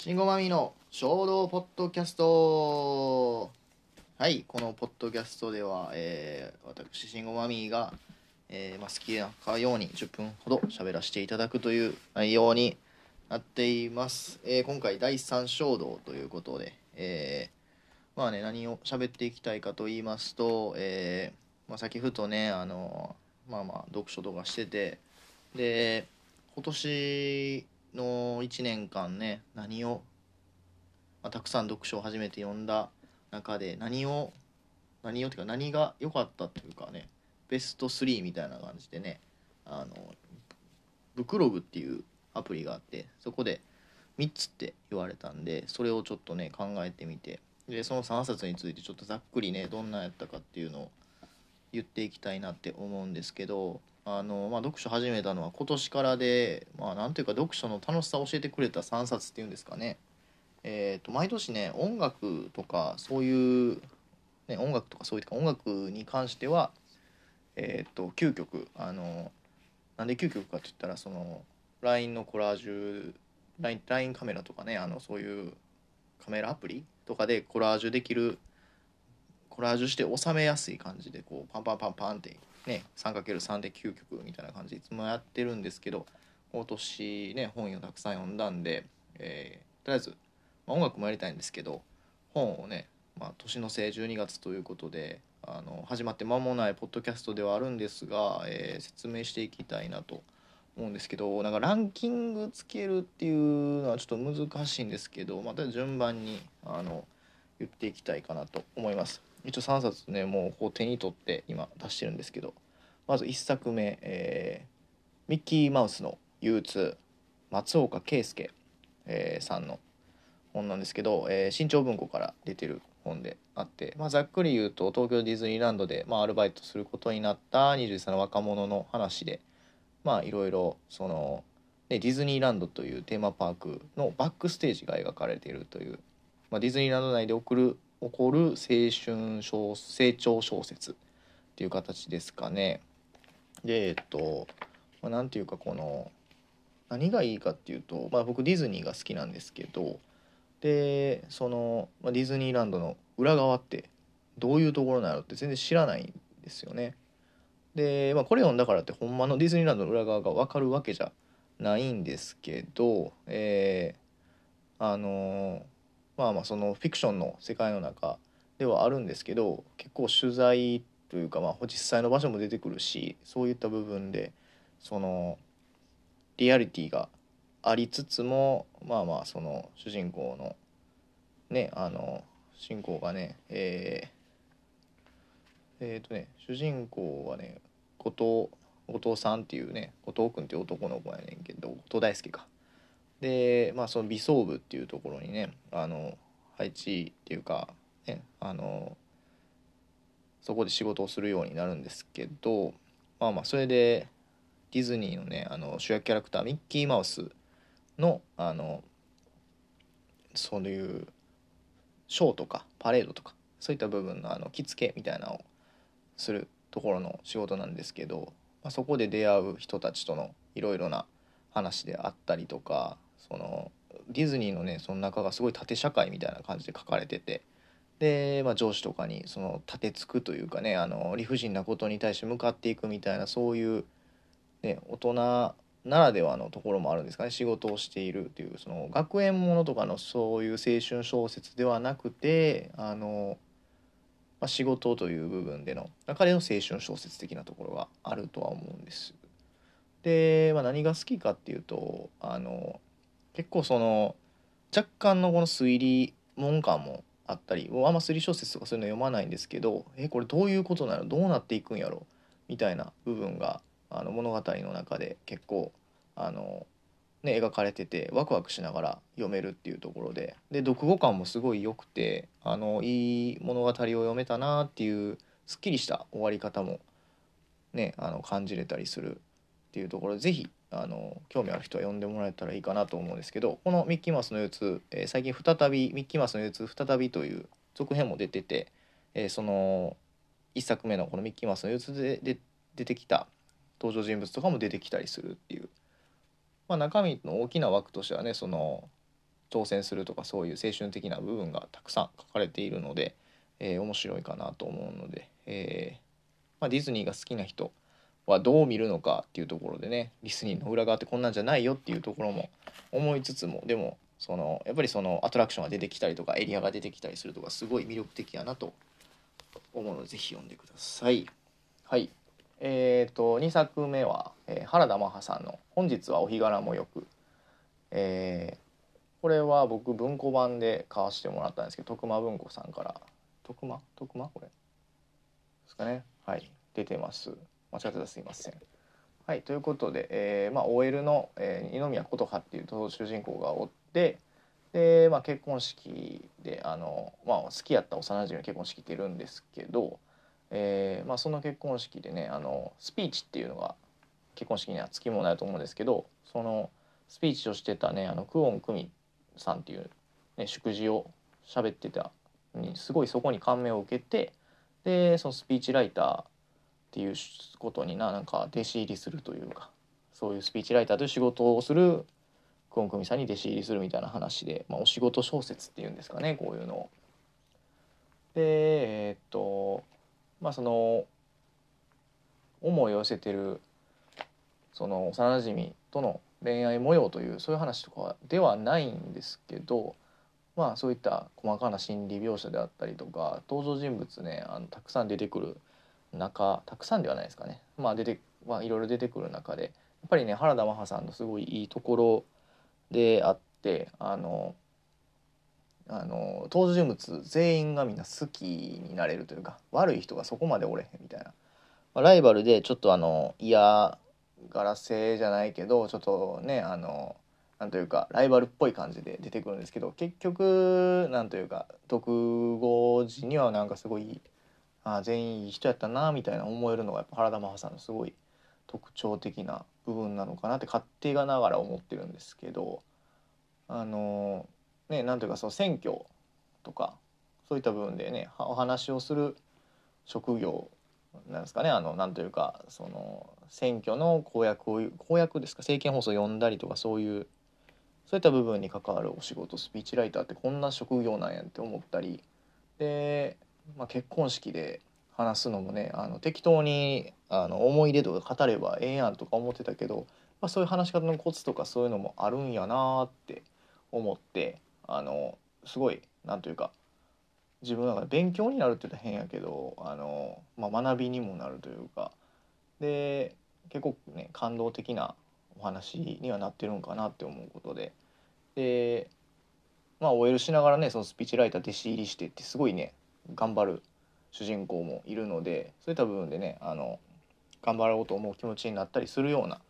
慎吾マミの衝動ポッドキャスト。はいこのポッドキャストでは、えー、私慎吾マミが、えーまあ、好きなかように10分ほど喋らせていただくという内容になっています、えー今回第3衝動ということで、えーまあね何を喋っていきたいかと言いますと、えーまあ、先ふとねあのまあまあ読書とかしててで今年の1年間ね何を、まあ、たくさん読書を初めて読んだ中で何を何をっていうか何が良かったというかねベスト3みたいな感じでねあのブクログっていうアプリがあってそこで3つって言われたんでそれをちょっとね考えてみてでその3冊についてちょっとざっくりねどんなやったかっていうのを言っていきたいなって思うんですけどあの、まあ、読書始めたのは今年からで、まあ、なんていうか読書の楽しさを教えてくれた3冊っていうんですかね、えー、と毎年ね音楽とかそういう、ね、音楽とかそういうか音楽に関しては、えー、と9曲あのなんで9曲かって言ったらその LINE のコラージュ LINE, LINE カメラとかねあのそういうカメラアプリとかでコラージュできるコラージュして収めやすい感じでこうパンパンパンパンってね 3×3 で9曲みたいな感じでいつもやってるんですけど今年ね本をたくさん読んだんで、えーとりあえず、まあ音楽もやりたいんですけど本をね、まあ、年の瀬12月ということであの始まって間もないポッドキャストではあるんですが、えー説明していきたいなと思うんですけどなんかランキングつけるっていうのはちょっと難しいんですけどまた順番にあの言っていきたいかなと思います。一応3冊ねもうこう手に取って今出してるんですけどまず1作目、えーミッキーマウスの憂鬱」松岡圭介、えーさんの本なんですけど、えー新潮文庫から出てる本であって、まあ、ざっくり言うと東京ディズニーランドで、まあ、アルバイトすることになった21歳の若者の話でまあいろいろその、ね、ディズニーランドというテーマパークのバックステージが描かれているという、まあ、ディズニーランド内で起こる起こる青春小成長小説っていう形ですかね。でえっと、まあ、ていうかこの何がいいかっていうと、まあ、僕ディズニーが好きなんですけどでその、まあ、ディズニーランドの裏側ってどういうところなのって全然知らないんですよね。で、まあ、これ読んだからってほんまのディズニーランドの裏側が分かるわけじゃないんですけど、えーあのーまあまあそのフィクションの世界の中ではあるんですけど結構取材というか、まあ、実際の場所も出てくるしそういった部分でそのリアリティがありつつもまあまあその主人公のねあの主人公がねえー、えーとね主人公はね後藤後藤さんっていうね後藤君っていう男の子やねんけど後藤大輔か。でまあその美装部っていうところにねあの配置っていうかねあのそこで仕事をするようになるんですけどまあまあそれでディズニーのねあの主役キャラクターミッキーマウスのあのそういうショーとかパレードとかそういった部分のあの着付けみたいなのをするところの仕事なんですけど、まあ、そこで出会う人たちとのいろいろな話であったりとかそのディズニーのねその中がすごい縦社会みたいな感じで書かれててで、まあ、上司とかにその立てつくというかねあの理不尽なことに対して向かっていくみたいなそういう、ね、大人ならではのところもあるんですかね仕事をしているというその学園ものとかのそういう青春小説ではなくてあの、まあ、仕事という部分での中での青春小説的なところがあるとは思うんです。で、まあ、何が好きかっていうとあの結構その若干のこの推理文感もあったりあんま推理小説とかそういうの読まないんですけどえこれどういうことなの？どうなっていくんやろ？みたいな部分があの物語の中で結構あの、ね、描かれててワクワクしながら読めるっていうところで。で読後感もすごい良くてあのいい物語を読めたなっていうすっきりした終わり方も、ね、あの感じれたりするっていうところぜひあの興味ある人は読んでもらえたらいいかなと思うんですけどこの「ミッキーマウスの憂鬱」えー最近再び「ミッキーマウスの憂鬱再び」という続編も出てて、えーその1作目のこの「ミッキーマウスの憂鬱で」で出てきた登場人物とかも出てきたりするっていう、まあ、中身の大きな枠としてはねその挑戦するとかそういう青春的な部分がたくさん書かれているので、えー、面白いかなと思うので、えーまあ、ディズニーが好きな人はどう見るのかっていうところでねディズニーの裏側ってこんなんじゃないよっていうところも思いつつもでもそのやっぱりそのアトラクションが出てきたりとかエリアが出てきたりするとかすごい魅力的やなと思うのでぜひ読んでください。はい。えーと、2作目は、えー、原田マハさんの「本日はお日柄もよく」えー、これは僕文庫版で買わせてもらったんですけど徳間文庫さんから徳間？徳間？これ。ですかね。はい。出てます。間違ってたすいません。はいということで、えーまあ、OL の、えー、二宮琴葉っていう主人公がおってで、まあ、結婚式であの、まあ、好きやった幼馴染の結婚式ってるんですけど、えーまあ、その結婚式でねあのスピーチっていうのが結婚式にはつきものだと思うんですけどそのスピーチをしてたねあのクオンクミさんっていう、ね、祝辞を喋ってたにすごいそこに感銘を受けてでそのスピーチライターっていうことにななんか弟子入りするというかそういうスピーチライターという仕事をするクオンクミさんに弟子入りするみたいな話で、まあ、お仕事小説っていうんですかねこういうのを。でえー、っとまあその思いを寄せてるその幼なじみとの恋愛模様というそういう話とかではないんですけどまあそういった細かな心理描写であったりとか登場人物ねあのたくさん出てくる中たくさんではないですかね。まあ出てまあいろいろ出てくる中でやっぱりね原田マハさんのすごいいいところであってあのあの登場人物全員がみんな好きになれるというか悪い人がそこまでおれへんみたいな、まあ、ライバルでちょっとあの嫌がらせじゃないけどちょっとねあのなんというかライバルっぽい感じで出てくるんですけど結局なんというか独語時にはなんかすごいあ全員いい人やったなみたいな思えるのがやっぱ原田真帆さんのすごい特徴的な部分なのかなって勝手がながら思ってるんですけどあのねなんというかその選挙とかそういった部分でねお話をする職業なんですかね。あのなんというかその選挙の公約を公約ですか？政見放送を読んだりとかそういうそういった部分に関わるお仕事スピーチライターってこんな職業なんやって思ったり。で、まあ、結婚式で話すのもねあの適当にあの思い出とか語ればええやんとか思ってたけど、まあ、そういう話し方のコツとかそういうのもあるんやなって思ってあのすごいなんというか自分の中で勉強になるって言ったら変やけどあの、まあ、学びにもなるというかで結構ね感動的なお話にはなってるんかなって思うことで。でまあ OL しながらねそのスピーチライター弟子入りしてってすごいね頑張る主人公もいるのでそういった部分でねあの頑張ろうと思う気持ちになったりするような、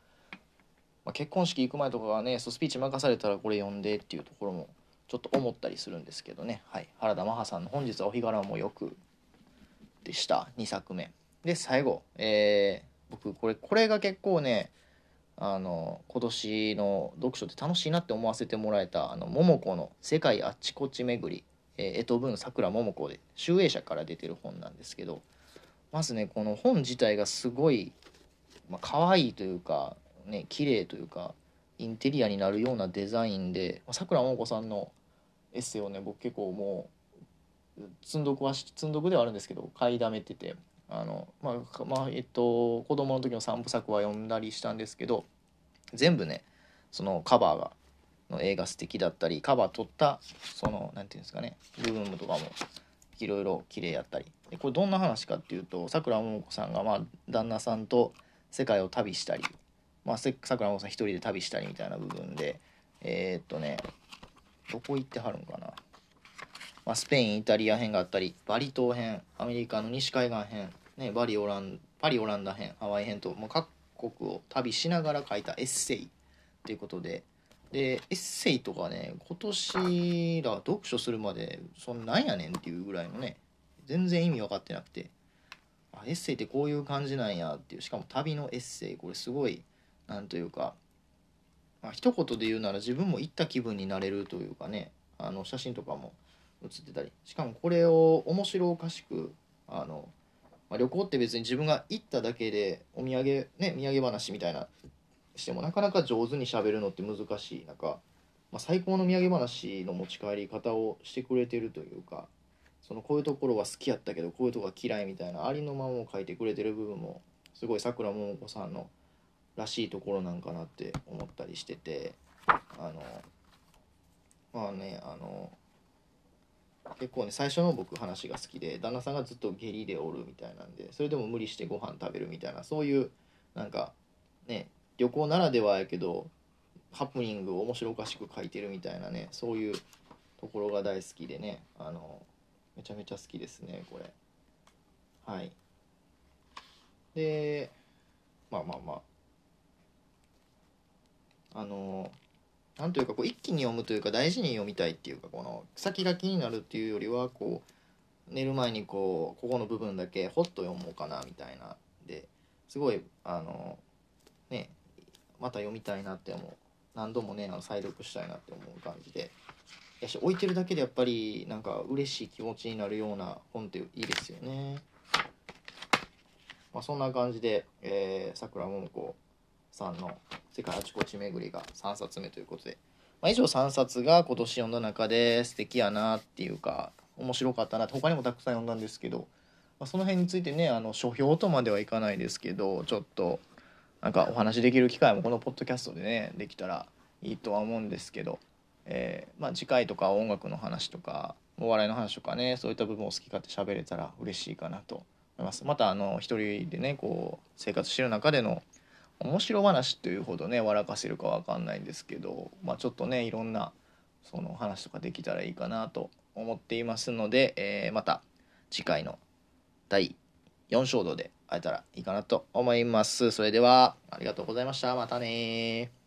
まあ、結婚式行く前とかはねそうスピーチ任されたらこれ読んでっていうところもちょっと思ったりするんですけどね、はい、原田マハさんの「本日はお日柄もよく」でした。2作目。で最後、えー、僕これこれが結構ねあの今年の読書って楽しいなって思わせてもらえたあの桃子の「世界あっちこっち巡り」えー、江戸文さくら桃子で集英社から出てる本なんですけどまずねこの本自体がすごい、まあ可愛いというかね綺麗というかインテリアになるようなデザインでさくらももこさんのエッセイをね僕結構もう積んどくは積んどくではあるんですけど買いだめててあのまあまあえっと子供の時の3部作は読んだりしたんですけど全部ねそのカバーがの絵が素敵だったりカバー撮ったその何て言うんですかね部分とかもいろいろ綺麗やったり。でこれどんな話かっていうとさくらももこさんがまあ旦那さんと世界を旅したりまあさくらももこさん一人で旅したりみたいな部分でえー、っとねどこ行ってはるんかな。まあ、スペインイタリア編があったりバリ島編アメリカの西海岸編、ね、バリオランパリオランダ編ハワイ編ともう各国を旅しながら書いたエッセイっていうことででエッセイとかね今年ら読書するまでそんなんやねんっていうぐらいのね全然意味分かってなくてあエッセイってこういう感じなんやっていうしかも旅のエッセイこれすごいなんというか、まあ一言で言うなら自分も行った気分になれるというかねあの写真とかも写ってたりしかもこれを面白おかしくあの、まあ、旅行って別に自分が行っただけでお土産ね土産話みたいなしてもなかなか上手にしゃべるのって難しい。中まあ、最高の土産話の持ち帰り方をしてくれてるというかそのこういうところは好きやったけどこういうとこが嫌いみたいなありのままを書いてくれてる部分もすごいさくらももこさんのらしいところなんかなって思ったりしててあのまあねあの結構ね最初の僕話が好きで旦那さんがずっと下痢でおるみたいなんでそれでも無理してご飯食べるみたいなそういうなんかね旅行ならではやけどハプニングを面白おかしく書いてるみたいなねそういうところが大好きでねあのめちゃめちゃ好きですねこれ。はい。でまあまあまあ。あのなんというかこう一気に読むというか大事に読みたいっていうかこの先が気になるっていうよりはこう寝る前にこうここの部分だけほっと読もうかなみたいな。ですごいあのねまた読みたいなって思う。何度もねあの再読したいなって思う感じで。やし置いてるだけでやっぱりなんか嬉しい気持ちになるような本っていいですよね。まあ、そんな感じでさくらももこさんの「世界あちこち巡り」が3冊目ということで、まあ、以上3冊が今年読んだ中で素敵やなっていうか面白かったなって他にもたくさん読んだんですけど、まあ、その辺についてねあの書評とまではいかないですけどちょっとなんかお話できる機会もこのポッドキャストでねできたらいいとは思うんですけど、えー、まあ、次回とか音楽の話とかお笑いの話とかねそういった部分を好き勝手喋れたら嬉しいかなと思います。またあの一人でねこう生活してる中での面白話というほどね笑かせるか分かんないんですけど、まあ、ちょっとねいろんなその話とかできたらいいかなと思っていますので、えー、また次回の第4章度で会えたらいいかなと思います。それではありがとうございました。またね